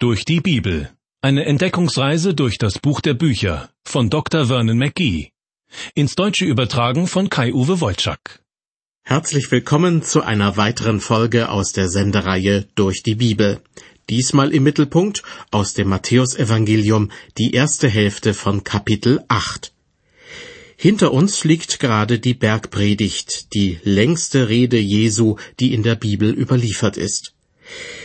Durch die Bibel. Eine Entdeckungsreise durch das Buch der Bücher von Dr. Vernon McGee. Ins Deutsche übertragen von Kai-Uwe Wolczak. Herzlich willkommen zu einer weiteren Folge aus der Sendereihe Durch die Bibel. Diesmal im Mittelpunkt aus dem Matthäusevangelium die erste Hälfte von Kapitel 8. Hinter uns liegt gerade die Bergpredigt, die längste Rede Jesu, die in der Bibel überliefert ist.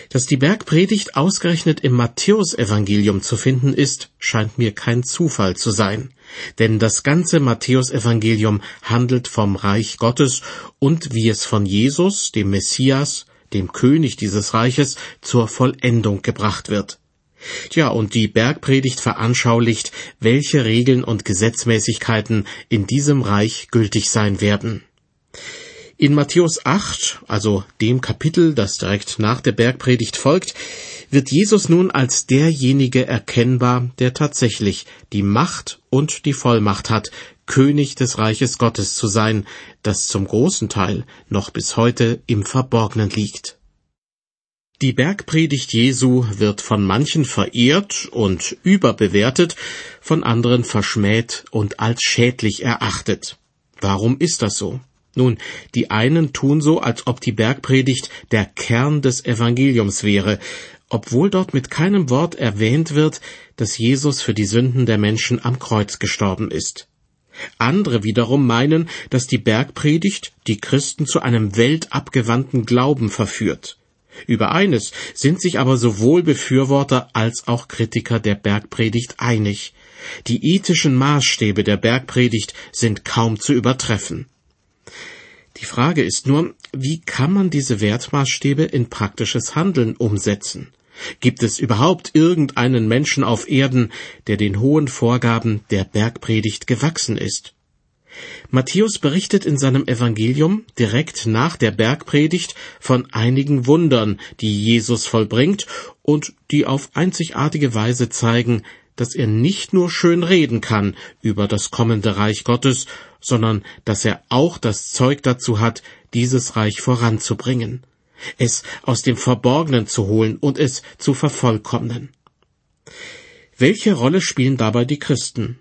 Dass die Bergpredigt ausgerechnet im Matthäusevangelium zu finden ist, scheint mir kein Zufall zu sein. Denn das ganze Matthäusevangelium handelt vom Reich Gottes und wie es von Jesus, dem Messias, dem König dieses Reiches, zur Vollendung gebracht wird. Tja, und die Bergpredigt veranschaulicht, welche Regeln und Gesetzmäßigkeiten in diesem Reich gültig sein werden. In Matthäus 8, also dem Kapitel, das direkt nach der Bergpredigt folgt, wird Jesus nun als derjenige erkennbar, der tatsächlich die Macht und die Vollmacht hat, König des Reiches Gottes zu sein, das zum großen Teil noch bis heute im Verborgenen liegt. Die Bergpredigt Jesu wird von manchen verehrt und überbewertet, von anderen verschmäht und als schädlich erachtet. Warum ist das so? Nun, die einen tun so, als ob die Bergpredigt der Kern des Evangeliums wäre, obwohl dort mit keinem Wort erwähnt wird, dass Jesus für die Sünden der Menschen am Kreuz gestorben ist. Andere wiederum meinen, dass die Bergpredigt die Christen zu einem weltabgewandten Glauben verführt. Über eines sind sich aber sowohl Befürworter als auch Kritiker der Bergpredigt einig. Die ethischen Maßstäbe der Bergpredigt sind kaum zu übertreffen. Die Frage ist nur, wie kann man diese Wertmaßstäbe in praktisches Handeln umsetzen? Gibt es überhaupt irgendeinen Menschen auf Erden, der den hohen Vorgaben der Bergpredigt gewachsen ist? Matthäus berichtet in seinem Evangelium direkt nach der Bergpredigt von einigen Wundern, die Jesus vollbringt und die auf einzigartige Weise zeigen, dass er nicht nur schön reden kann über das kommende Reich Gottes, sondern dass er auch das Zeug dazu hat, dieses Reich voranzubringen, es aus dem Verborgenen zu holen und es zu vervollkommnen. Welche Rolle spielen dabei die Christen?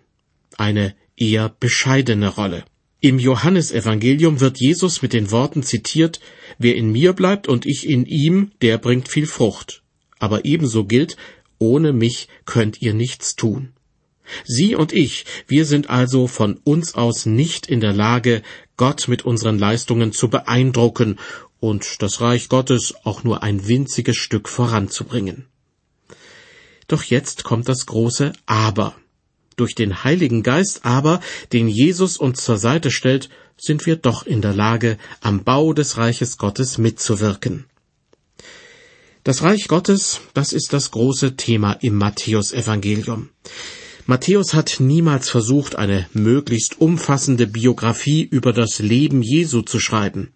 Eine eher bescheidene Rolle. Im Johannesevangelium wird Jesus mit den Worten zitiert, Wer in mir bleibt und ich in ihm, der bringt viel Frucht. Aber ebenso gilt, ohne mich könnt ihr nichts tun. Sie und ich, wir sind also von uns aus nicht in der Lage, Gott mit unseren Leistungen zu beeindrucken und das Reich Gottes auch nur ein winziges Stück voranzubringen. Doch jetzt kommt das große Aber. Durch den Heiligen Geist aber, den Jesus uns zur Seite stellt, sind wir doch in der Lage, am Bau des Reiches Gottes mitzuwirken. Das Reich Gottes, das ist das große Thema im Matthäusevangelium. Matthäus hat niemals versucht, eine möglichst umfassende Biografie über das Leben Jesu zu schreiben.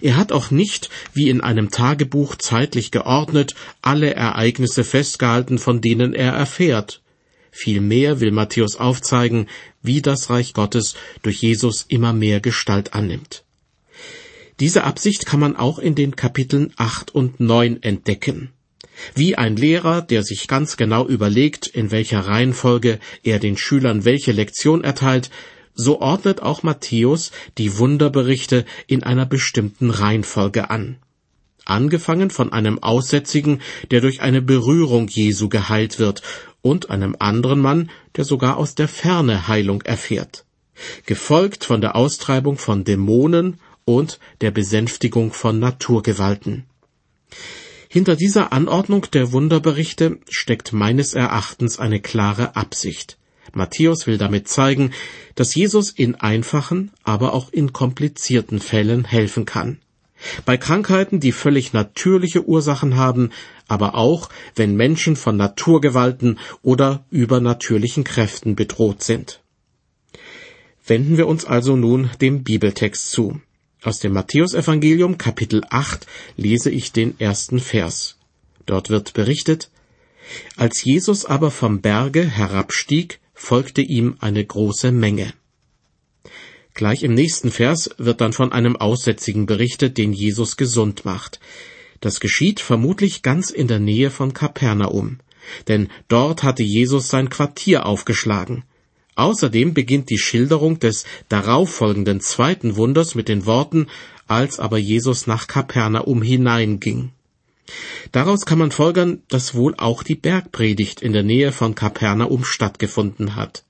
Er hat auch nicht, wie in einem Tagebuch zeitlich geordnet, alle Ereignisse festgehalten, von denen er erfährt. Vielmehr will Matthäus aufzeigen, wie das Reich Gottes durch Jesus immer mehr Gestalt annimmt. Diese Absicht kann man auch in den Kapiteln acht und neun entdecken. Wie ein Lehrer, der sich ganz genau überlegt, in welcher Reihenfolge er den Schülern welche Lektion erteilt, so ordnet auch Matthäus die Wunderberichte in einer bestimmten Reihenfolge an. Angefangen von einem Aussätzigen, der durch eine Berührung Jesu geheilt wird, und einem anderen Mann, der sogar aus der Ferne Heilung erfährt. Gefolgt von der Austreibung von Dämonen und der Besänftigung von Naturgewalten. Hinter dieser Anordnung der Wunderberichte steckt meines Erachtens eine klare Absicht. Matthäus will damit zeigen, dass Jesus in einfachen, aber auch in komplizierten Fällen helfen kann. Bei Krankheiten, die völlig natürliche Ursachen haben, aber auch, wenn Menschen von Naturgewalten oder übernatürlichen Kräften bedroht sind. Wenden wir uns also nun dem Bibeltext zu. Aus dem Matthäusevangelium Kapitel 8 lese ich den ersten Vers. Dort wird berichtet, als Jesus aber vom Berge herabstieg, folgte ihm eine große Menge. Gleich im nächsten Vers wird dann von einem Aussätzigen berichtet, den Jesus gesund macht. Das geschieht vermutlich ganz in der Nähe von Kapernaum. denn dort hatte Jesus sein Quartier aufgeschlagen. Außerdem beginnt die Schilderung des darauffolgenden zweiten Wunders mit den Worten, als aber Jesus nach Kapernaum hineinging. Daraus kann man folgern, dass wohl auch die Bergpredigt in der Nähe von Kapernaum stattgefunden hat.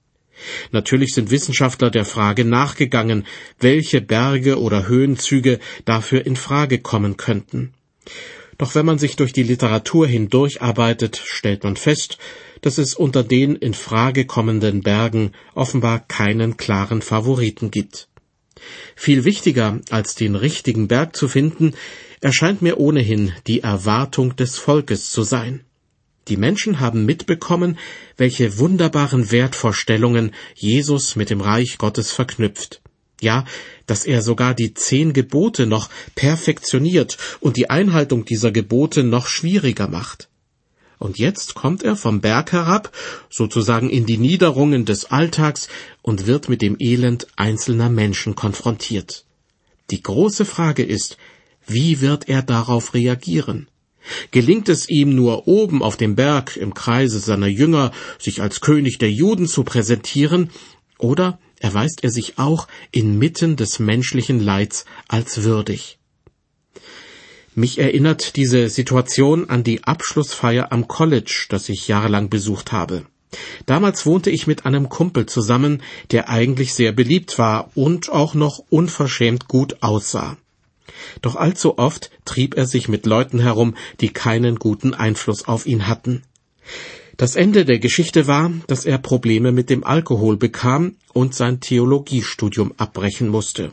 Natürlich sind Wissenschaftler der Frage nachgegangen, welche Berge oder Höhenzüge dafür in Frage kommen könnten. Doch wenn man sich durch die Literatur hindurcharbeitet, stellt man fest, dass es unter den in Frage kommenden Bergen offenbar keinen klaren Favoriten gibt. Viel wichtiger als den richtigen Berg zu finden, erscheint mir ohnehin die Erwartung des Volkes zu sein. Die Menschen haben mitbekommen, welche wunderbaren Wertvorstellungen Jesus mit dem Reich Gottes verknüpft. Ja, dass er sogar die zehn Gebote noch perfektioniert und die Einhaltung dieser Gebote noch schwieriger macht. Und jetzt kommt er vom Berg herab, sozusagen in die Niederungen des Alltags, und wird mit dem Elend einzelner Menschen konfrontiert. Die große Frage ist, wie wird er darauf reagieren? Gelingt es ihm nur oben auf dem Berg im Kreise seiner Jünger, sich als König der Juden zu präsentieren, oder erweist er sich auch inmitten des menschlichen Leids als würdig? Mich erinnert diese Situation an die Abschlussfeier am College, das ich jahrelang besucht habe. Damals wohnte ich mit einem Kumpel zusammen, der eigentlich sehr beliebt war und auch noch unverschämt gut aussah. Doch allzu oft trieb er sich mit Leuten herum, die keinen guten Einfluss auf ihn hatten. Das Ende der Geschichte war, dass er Probleme mit dem Alkohol bekam und sein Theologiestudium abbrechen musste.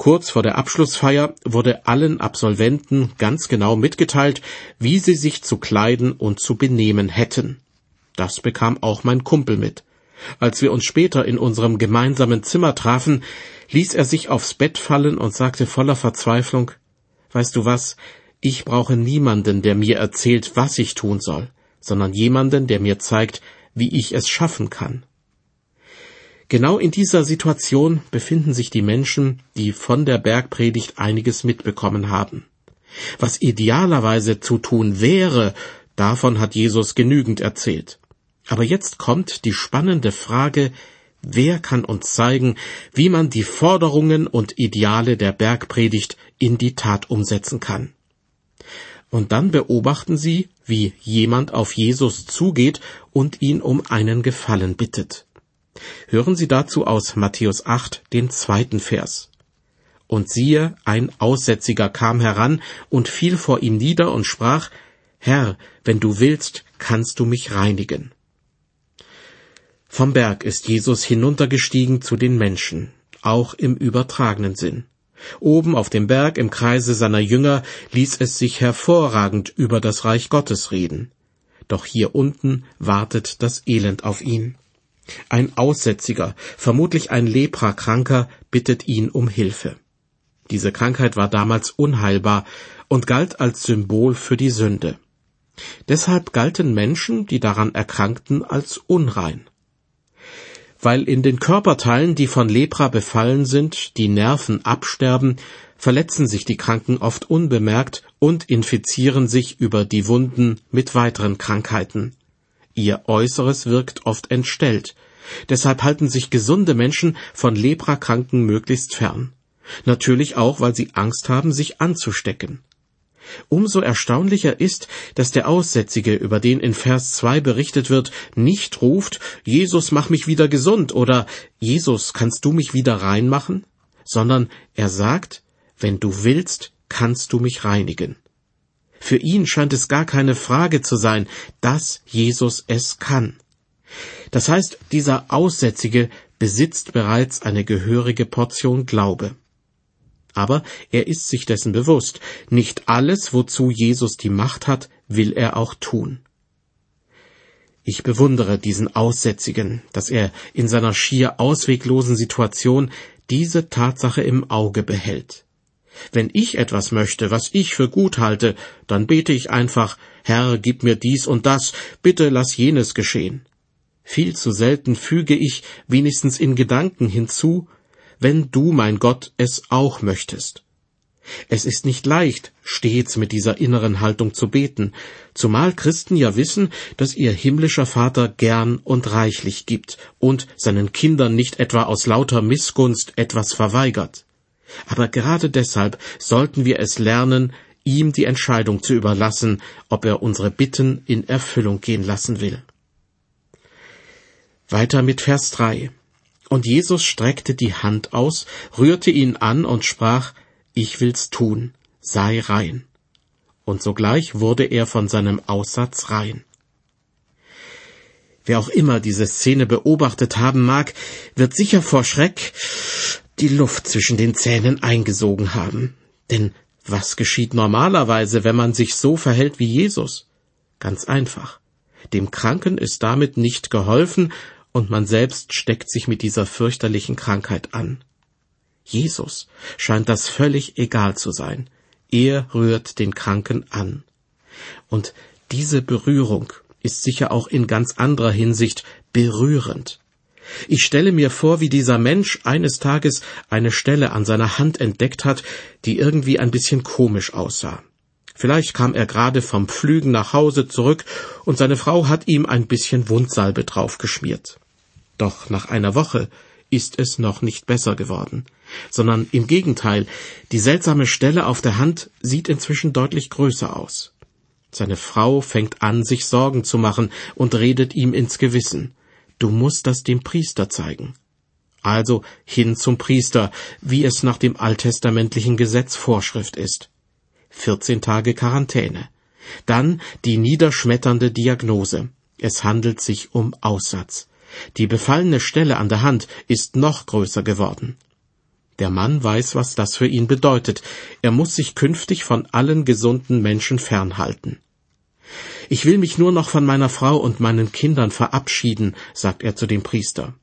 Kurz vor der Abschlussfeier wurde allen Absolventen ganz genau mitgeteilt, wie sie sich zu kleiden und zu benehmen hätten. Das bekam auch mein Kumpel mit. Als wir uns später in unserem gemeinsamen Zimmer trafen, ließ er sich aufs Bett fallen und sagte voller Verzweiflung Weißt du was, ich brauche niemanden, der mir erzählt, was ich tun soll, sondern jemanden, der mir zeigt, wie ich es schaffen kann. Genau in dieser Situation befinden sich die Menschen, die von der Bergpredigt einiges mitbekommen haben. Was idealerweise zu tun wäre, davon hat Jesus genügend erzählt. Aber jetzt kommt die spannende Frage, wer kann uns zeigen, wie man die Forderungen und Ideale der Bergpredigt in die Tat umsetzen kann? Und dann beobachten sie, wie jemand auf Jesus zugeht und ihn um einen Gefallen bittet. Hören Sie dazu aus Matthäus 8 den zweiten Vers. Und siehe, ein Aussätziger kam heran und fiel vor ihm nieder und sprach, Herr, wenn du willst, kannst du mich reinigen. Vom Berg ist Jesus hinuntergestiegen zu den Menschen, auch im übertragenen Sinn. Oben auf dem Berg im Kreise seiner Jünger ließ es sich hervorragend über das Reich Gottes reden. Doch hier unten wartet das Elend auf ihn. Ein Aussätziger, vermutlich ein Leprakranker, bittet ihn um Hilfe. Diese Krankheit war damals unheilbar und galt als Symbol für die Sünde. Deshalb galten Menschen, die daran erkrankten, als unrein. Weil in den Körperteilen, die von Lepra befallen sind, die Nerven absterben, verletzen sich die Kranken oft unbemerkt und infizieren sich über die Wunden mit weiteren Krankheiten. Ihr Äußeres wirkt oft entstellt. Deshalb halten sich gesunde Menschen von Leprakranken möglichst fern. Natürlich auch, weil sie Angst haben, sich anzustecken. Umso erstaunlicher ist, dass der Aussätzige, über den in Vers 2 berichtet wird, nicht ruft, Jesus, mach mich wieder gesund oder Jesus, kannst du mich wieder reinmachen? sondern er sagt, wenn du willst, kannst du mich reinigen. Für ihn scheint es gar keine Frage zu sein, dass Jesus es kann. Das heißt, dieser Aussätzige besitzt bereits eine gehörige Portion Glaube. Aber er ist sich dessen bewusst, nicht alles, wozu Jesus die Macht hat, will er auch tun. Ich bewundere diesen Aussätzigen, dass er in seiner schier ausweglosen Situation diese Tatsache im Auge behält. Wenn ich etwas möchte, was ich für gut halte, dann bete ich einfach, Herr, gib mir dies und das, bitte lass jenes geschehen. Viel zu selten füge ich wenigstens in Gedanken hinzu, wenn du, mein Gott, es auch möchtest. Es ist nicht leicht, stets mit dieser inneren Haltung zu beten, zumal Christen ja wissen, dass ihr himmlischer Vater gern und reichlich gibt und seinen Kindern nicht etwa aus lauter Missgunst etwas verweigert. Aber gerade deshalb sollten wir es lernen, ihm die Entscheidung zu überlassen, ob er unsere Bitten in Erfüllung gehen lassen will. Weiter mit Vers 3. Und Jesus streckte die Hand aus, rührte ihn an und sprach, Ich will's tun, sei rein. Und sogleich wurde er von seinem Aussatz rein. Wer auch immer diese Szene beobachtet haben mag, wird sicher vor Schreck die Luft zwischen den Zähnen eingesogen haben. Denn was geschieht normalerweise, wenn man sich so verhält wie Jesus? Ganz einfach. Dem Kranken ist damit nicht geholfen, und man selbst steckt sich mit dieser fürchterlichen Krankheit an. Jesus scheint das völlig egal zu sein. Er rührt den Kranken an. Und diese Berührung ist sicher auch in ganz anderer Hinsicht berührend. Ich stelle mir vor, wie dieser Mensch eines Tages eine Stelle an seiner Hand entdeckt hat, die irgendwie ein bisschen komisch aussah. Vielleicht kam er gerade vom Pflügen nach Hause zurück und seine Frau hat ihm ein bisschen Wundsalbe draufgeschmiert. Doch nach einer Woche ist es noch nicht besser geworden, sondern im Gegenteil, die seltsame Stelle auf der Hand sieht inzwischen deutlich größer aus. Seine Frau fängt an, sich Sorgen zu machen und redet ihm ins Gewissen. Du musst das dem Priester zeigen. Also hin zum Priester, wie es nach dem alttestamentlichen Gesetz Vorschrift ist. 14 Tage Quarantäne. Dann die niederschmetternde Diagnose. Es handelt sich um Aussatz. Die befallene Stelle an der Hand ist noch größer geworden. Der Mann weiß, was das für ihn bedeutet. Er muss sich künftig von allen gesunden Menschen fernhalten. Ich will mich nur noch von meiner Frau und meinen Kindern verabschieden, sagt er zu dem Priester.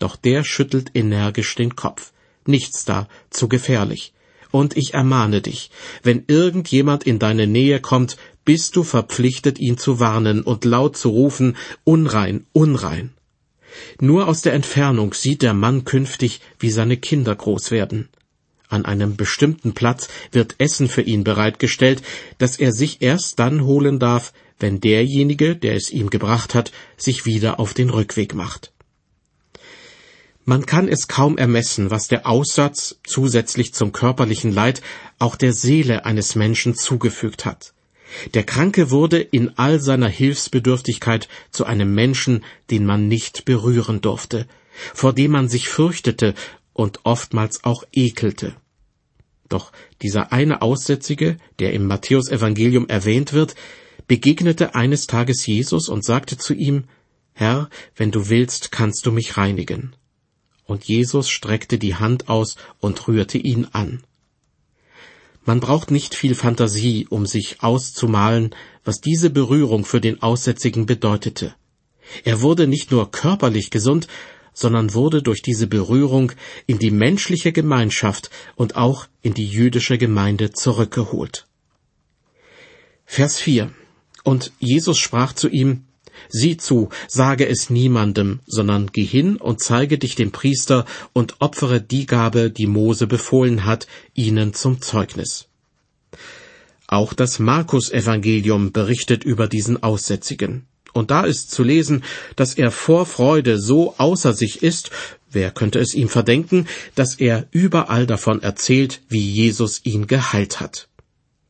Doch der schüttelt energisch den Kopf. Nichts da, zu gefährlich. Und ich ermahne dich, wenn irgendjemand in deine Nähe kommt, bist du verpflichtet, ihn zu warnen und laut zu rufen, unrein, unrein. Nur aus der Entfernung sieht der Mann künftig, wie seine Kinder groß werden. An einem bestimmten Platz wird Essen für ihn bereitgestellt, das er sich erst dann holen darf, wenn derjenige, der es ihm gebracht hat, sich wieder auf den Rückweg macht. Man kann es kaum ermessen, was der Aussatz zusätzlich zum körperlichen Leid auch der Seele eines Menschen zugefügt hat. Der Kranke wurde in all seiner Hilfsbedürftigkeit zu einem Menschen, den man nicht berühren durfte, vor dem man sich fürchtete und oftmals auch ekelte. Doch dieser eine Aussätzige, der im Matthäusevangelium erwähnt wird, begegnete eines Tages Jesus und sagte zu ihm, Herr, wenn du willst, kannst du mich reinigen. Und Jesus streckte die Hand aus und rührte ihn an. Man braucht nicht viel Fantasie, um sich auszumalen, was diese Berührung für den Aussätzigen bedeutete. Er wurde nicht nur körperlich gesund, sondern wurde durch diese Berührung in die menschliche Gemeinschaft und auch in die jüdische Gemeinde zurückgeholt. Vers 4 und Jesus sprach zu ihm, Sieh zu, sage es niemandem, sondern geh hin und zeige dich dem Priester und opfere die Gabe, die Mose befohlen hat, ihnen zum Zeugnis. Auch das Markus-Evangelium berichtet über diesen Aussätzigen. Und da ist zu lesen, dass er vor Freude so außer sich ist, wer könnte es ihm verdenken, dass er überall davon erzählt, wie Jesus ihn geheilt hat.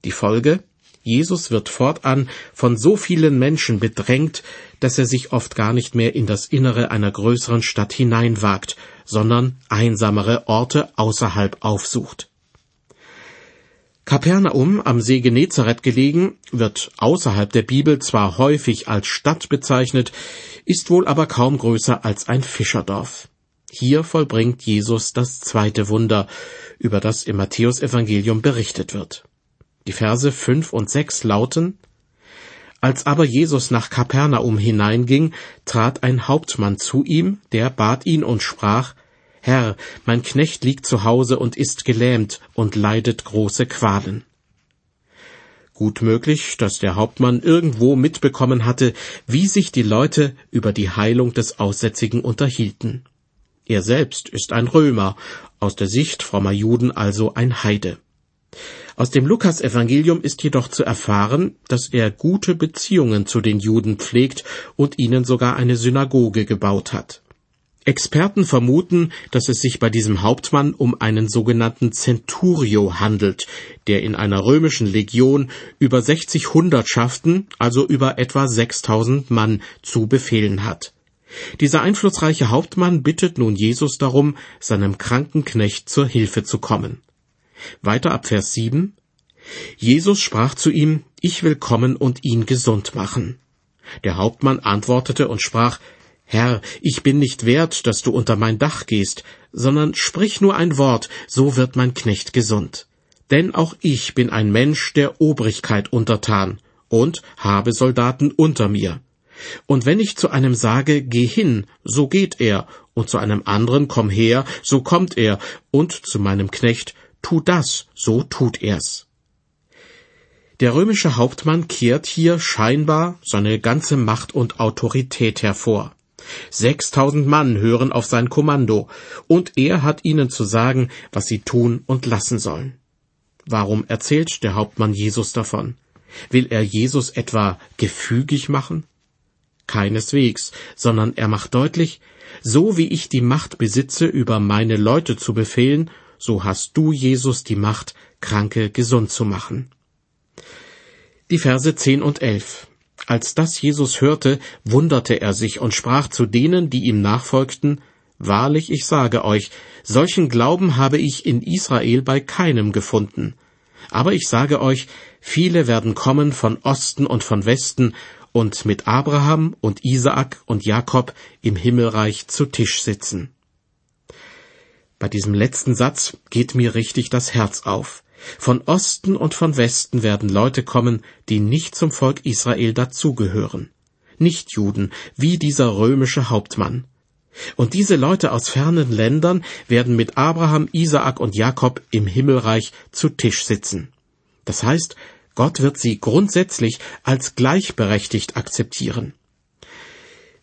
Die Folge? Jesus wird fortan von so vielen Menschen bedrängt, dass er sich oft gar nicht mehr in das Innere einer größeren Stadt hineinwagt, sondern einsamere Orte außerhalb aufsucht. Kapernaum am See Genezareth gelegen, wird außerhalb der Bibel zwar häufig als Stadt bezeichnet, ist wohl aber kaum größer als ein Fischerdorf. Hier vollbringt Jesus das zweite Wunder, über das im Matthäusevangelium berichtet wird. Die Verse fünf und sechs lauten Als aber Jesus nach Kapernaum hineinging, trat ein Hauptmann zu ihm, der bat ihn und sprach Herr, mein Knecht liegt zu Hause und ist gelähmt und leidet große Qualen. Gut möglich, dass der Hauptmann irgendwo mitbekommen hatte, wie sich die Leute über die Heilung des Aussätzigen unterhielten. Er selbst ist ein Römer, aus der Sicht frommer Juden also ein Heide. Aus dem Lukasevangelium ist jedoch zu erfahren, dass er gute Beziehungen zu den Juden pflegt und ihnen sogar eine Synagoge gebaut hat. Experten vermuten, dass es sich bei diesem Hauptmann um einen sogenannten Centurio handelt, der in einer römischen Legion über 60 Hundertschaften, also über etwa 6000 Mann, zu befehlen hat. Dieser einflussreiche Hauptmann bittet nun Jesus darum, seinem kranken Knecht zur Hilfe zu kommen. Weiter ab Vers 7. Jesus sprach zu ihm, Ich will kommen und ihn gesund machen. Der Hauptmann antwortete und sprach, Herr, ich bin nicht wert, dass du unter mein Dach gehst, sondern sprich nur ein Wort, so wird mein Knecht gesund. Denn auch ich bin ein Mensch der Obrigkeit untertan und habe Soldaten unter mir. Und wenn ich zu einem sage, geh hin, so geht er, und zu einem anderen, komm her, so kommt er, und zu meinem Knecht, tu das, so tut er's. Der römische Hauptmann kehrt hier scheinbar seine ganze Macht und Autorität hervor. Sechstausend Mann hören auf sein Kommando, und er hat ihnen zu sagen, was sie tun und lassen sollen. Warum erzählt der Hauptmann Jesus davon? Will er Jesus etwa gefügig machen? Keineswegs, sondern er macht deutlich, so wie ich die Macht besitze, über meine Leute zu befehlen, so hast du, Jesus, die Macht, Kranke gesund zu machen. Die Verse 10 und 11. Als das Jesus hörte, wunderte er sich und sprach zu denen, die ihm nachfolgten, Wahrlich, ich sage euch, solchen Glauben habe ich in Israel bei keinem gefunden. Aber ich sage euch, viele werden kommen von Osten und von Westen und mit Abraham und Isaak und Jakob im Himmelreich zu Tisch sitzen. Bei diesem letzten Satz geht mir richtig das Herz auf. Von Osten und von Westen werden Leute kommen, die nicht zum Volk Israel dazugehören. Nicht Juden, wie dieser römische Hauptmann. Und diese Leute aus fernen Ländern werden mit Abraham, Isaak und Jakob im Himmelreich zu Tisch sitzen. Das heißt, Gott wird sie grundsätzlich als gleichberechtigt akzeptieren.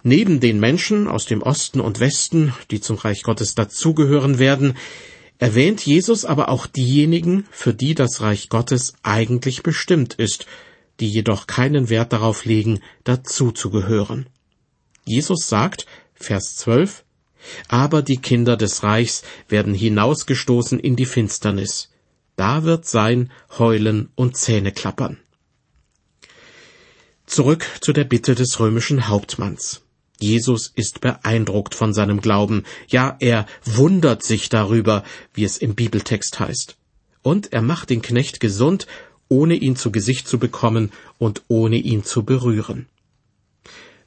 Neben den Menschen aus dem Osten und Westen, die zum Reich Gottes dazugehören werden, erwähnt Jesus aber auch diejenigen, für die das Reich Gottes eigentlich bestimmt ist, die jedoch keinen Wert darauf legen, dazuzugehören. Jesus sagt, Vers 12, aber die Kinder des Reichs werden hinausgestoßen in die Finsternis. Da wird sein Heulen und Zähneklappern. Zurück zu der Bitte des römischen Hauptmanns. Jesus ist beeindruckt von seinem Glauben, ja, er wundert sich darüber, wie es im Bibeltext heißt. Und er macht den Knecht gesund, ohne ihn zu Gesicht zu bekommen und ohne ihn zu berühren.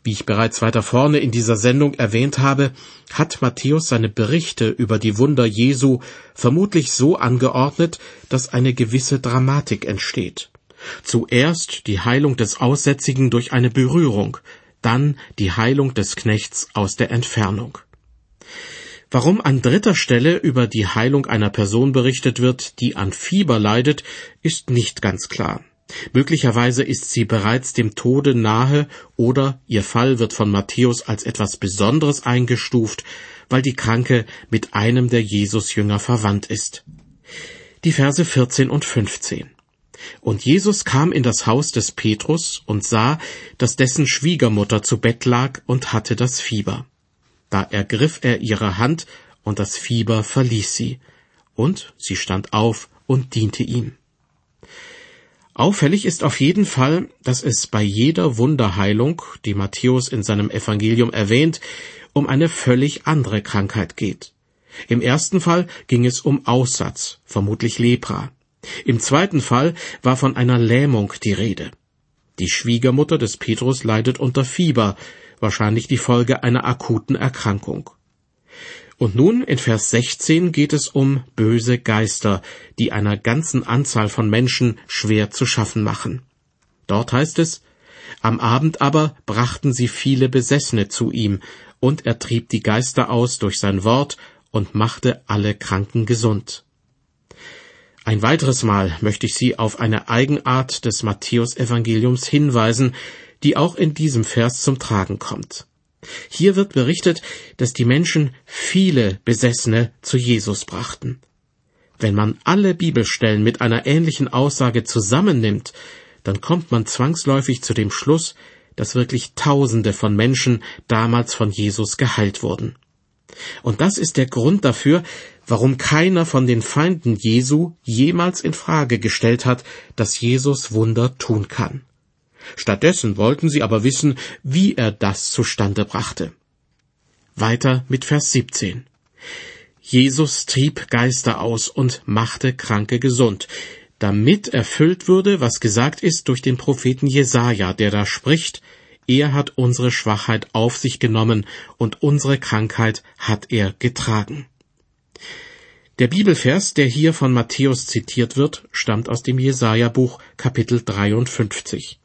Wie ich bereits weiter vorne in dieser Sendung erwähnt habe, hat Matthäus seine Berichte über die Wunder Jesu vermutlich so angeordnet, dass eine gewisse Dramatik entsteht. Zuerst die Heilung des Aussätzigen durch eine Berührung, dann die Heilung des Knechts aus der Entfernung. Warum an dritter Stelle über die Heilung einer Person berichtet wird, die an Fieber leidet, ist nicht ganz klar. Möglicherweise ist sie bereits dem Tode nahe oder ihr Fall wird von Matthäus als etwas Besonderes eingestuft, weil die Kranke mit einem der Jesusjünger verwandt ist. Die Verse 14 und 15. Und Jesus kam in das Haus des Petrus und sah, dass dessen Schwiegermutter zu Bett lag und hatte das Fieber. Da ergriff er ihre Hand, und das Fieber verließ sie, und sie stand auf und diente ihm. Auffällig ist auf jeden Fall, dass es bei jeder Wunderheilung, die Matthäus in seinem Evangelium erwähnt, um eine völlig andere Krankheit geht. Im ersten Fall ging es um Aussatz, vermutlich Lepra. Im zweiten Fall war von einer Lähmung die Rede. Die Schwiegermutter des Petrus leidet unter Fieber, wahrscheinlich die Folge einer akuten Erkrankung. Und nun in Vers 16 geht es um böse Geister, die einer ganzen Anzahl von Menschen schwer zu schaffen machen. Dort heißt es, am Abend aber brachten sie viele Besessene zu ihm, und er trieb die Geister aus durch sein Wort und machte alle Kranken gesund. Ein weiteres Mal möchte ich Sie auf eine Eigenart des Matthäusevangeliums hinweisen, die auch in diesem Vers zum Tragen kommt. Hier wird berichtet, dass die Menschen viele Besessene zu Jesus brachten. Wenn man alle Bibelstellen mit einer ähnlichen Aussage zusammennimmt, dann kommt man zwangsläufig zu dem Schluss, dass wirklich Tausende von Menschen damals von Jesus geheilt wurden. Und das ist der Grund dafür, warum keiner von den Feinden Jesu jemals in Frage gestellt hat, dass Jesus Wunder tun kann. Stattdessen wollten sie aber wissen, wie er das zustande brachte. Weiter mit Vers 17. Jesus trieb Geister aus und machte Kranke gesund, damit erfüllt würde, was gesagt ist durch den Propheten Jesaja, der da spricht, er hat unsere Schwachheit auf sich genommen und unsere Krankheit hat er getragen. Der Bibelvers, der hier von Matthäus zitiert wird, stammt aus dem Jesaja-Buch Kapitel 53.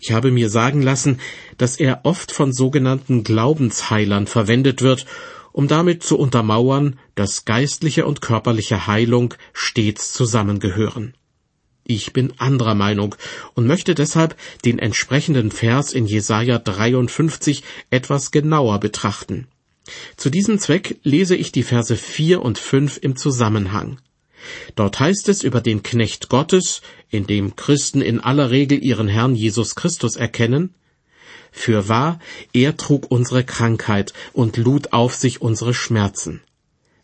Ich habe mir sagen lassen, dass er oft von sogenannten Glaubensheilern verwendet wird, um damit zu untermauern, dass geistliche und körperliche Heilung stets zusammengehören. Ich bin anderer Meinung und möchte deshalb den entsprechenden Vers in Jesaja 53 etwas genauer betrachten. Zu diesem Zweck lese ich die Verse 4 und 5 im Zusammenhang. Dort heißt es über den Knecht Gottes, in dem Christen in aller Regel ihren Herrn Jesus Christus erkennen, für wahr, er trug unsere Krankheit und lud auf sich unsere Schmerzen.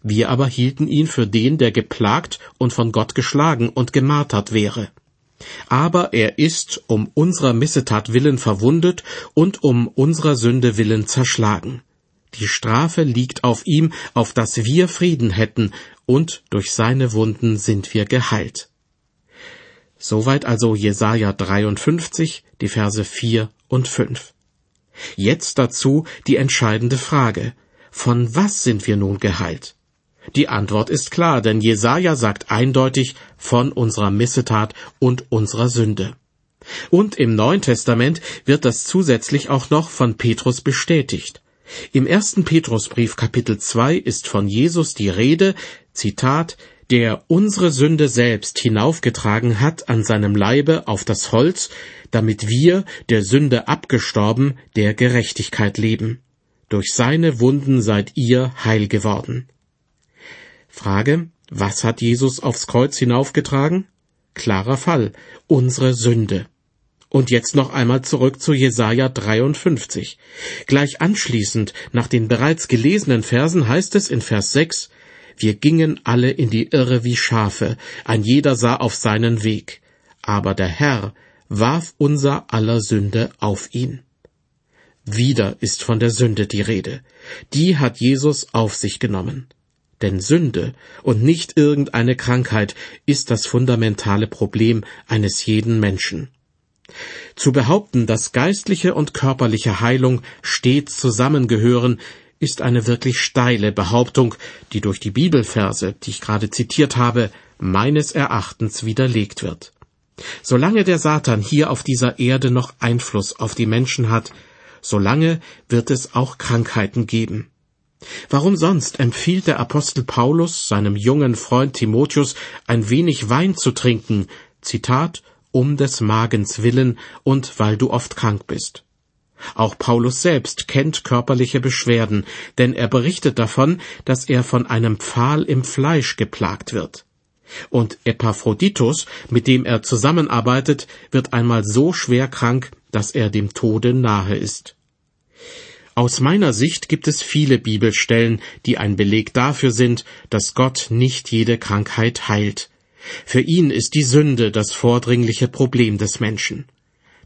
Wir aber hielten ihn für den, der geplagt und von Gott geschlagen und gemartert wäre. Aber er ist um unserer Missetat willen verwundet und um unserer Sünde willen zerschlagen. Die Strafe liegt auf ihm, auf dass wir Frieden hätten, und durch seine Wunden sind wir geheilt. Soweit also Jesaja 53, die Verse 4 und 5. Jetzt dazu die entscheidende Frage. Von was sind wir nun geheilt? Die Antwort ist klar, denn Jesaja sagt eindeutig von unserer Missetat und unserer Sünde. Und im Neuen Testament wird das zusätzlich auch noch von Petrus bestätigt. Im ersten Petrusbrief Kapitel 2 ist von Jesus die Rede, Zitat, der unsere Sünde selbst hinaufgetragen hat an seinem Leibe auf das Holz, damit wir, der Sünde abgestorben, der Gerechtigkeit leben. Durch seine Wunden seid ihr heil geworden. Frage, was hat Jesus aufs Kreuz hinaufgetragen? Klarer Fall, unsere Sünde. Und jetzt noch einmal zurück zu Jesaja 53. Gleich anschließend, nach den bereits gelesenen Versen heißt es in Vers 6, wir gingen alle in die Irre wie Schafe, ein jeder sah auf seinen Weg. Aber der Herr warf unser aller Sünde auf ihn. Wieder ist von der Sünde die Rede. Die hat Jesus auf sich genommen. Denn Sünde und nicht irgendeine Krankheit ist das fundamentale Problem eines jeden Menschen. Zu behaupten, dass geistliche und körperliche Heilung stets zusammengehören, ist eine wirklich steile Behauptung, die durch die Bibelverse, die ich gerade zitiert habe, meines Erachtens widerlegt wird. Solange der Satan hier auf dieser Erde noch Einfluss auf die Menschen hat, solange wird es auch Krankheiten geben. Warum sonst empfiehlt der Apostel Paulus seinem jungen Freund Timotheus ein wenig Wein zu trinken, Zitat, um des Magens willen und weil du oft krank bist. Auch Paulus selbst kennt körperliche Beschwerden, denn er berichtet davon, dass er von einem Pfahl im Fleisch geplagt wird. Und Epaphroditus, mit dem er zusammenarbeitet, wird einmal so schwer krank, dass er dem Tode nahe ist. Aus meiner Sicht gibt es viele Bibelstellen, die ein Beleg dafür sind, dass Gott nicht jede Krankheit heilt. Für ihn ist die Sünde das vordringliche Problem des Menschen.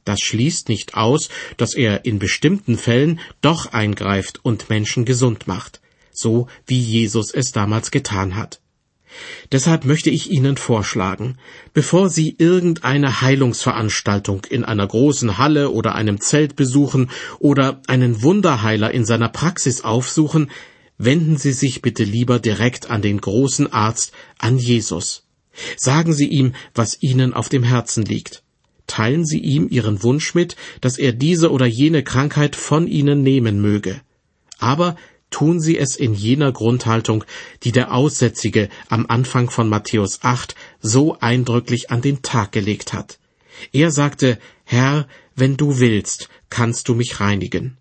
Das schließt nicht aus, dass er in bestimmten Fällen doch eingreift und Menschen gesund macht, so wie Jesus es damals getan hat. Deshalb möchte ich Ihnen vorschlagen, bevor Sie irgendeine Heilungsveranstaltung in einer großen Halle oder einem Zelt besuchen oder einen Wunderheiler in seiner Praxis aufsuchen, wenden Sie sich bitte lieber direkt an den großen Arzt, an Jesus. Sagen Sie ihm, was Ihnen auf dem Herzen liegt. Teilen Sie ihm Ihren Wunsch mit, dass er diese oder jene Krankheit von Ihnen nehmen möge. Aber tun Sie es in jener Grundhaltung, die der Aussätzige am Anfang von Matthäus 8 so eindrücklich an den Tag gelegt hat. Er sagte, Herr, wenn du willst, kannst du mich reinigen.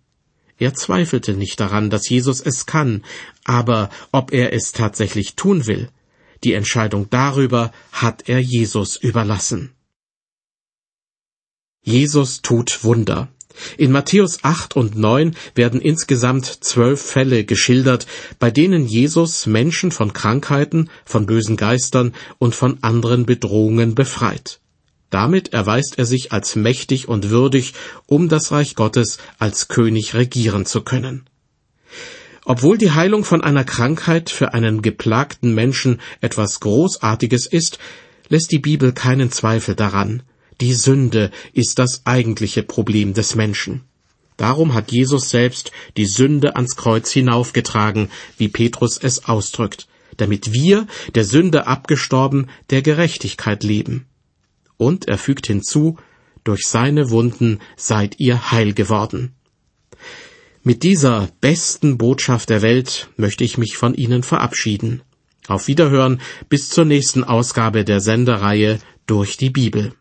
Er zweifelte nicht daran, dass Jesus es kann, aber ob er es tatsächlich tun will, Die Entscheidung darüber hat er Jesus überlassen. Jesus tut Wunder. In Matthäus 8 und 9 werden insgesamt zwölf Fälle geschildert, bei denen Jesus Menschen von Krankheiten, von bösen Geistern und von anderen Bedrohungen befreit. Damit erweist er sich als mächtig und würdig, um das Reich Gottes als König regieren zu können. Obwohl die Heilung von einer Krankheit für einen geplagten Menschen etwas Großartiges ist, lässt die Bibel keinen Zweifel daran. Die Sünde ist das eigentliche Problem des Menschen. Darum hat Jesus selbst die Sünde ans Kreuz hinaufgetragen, wie Petrus es ausdrückt, damit wir, der Sünde abgestorben, der Gerechtigkeit leben. Und er fügt hinzu, durch seine Wunden seid ihr heil geworden. Mit dieser besten Botschaft der Welt möchte ich mich von Ihnen verabschieden. Auf Wiederhören bis zur nächsten Ausgabe der Sendereihe durch die Bibel.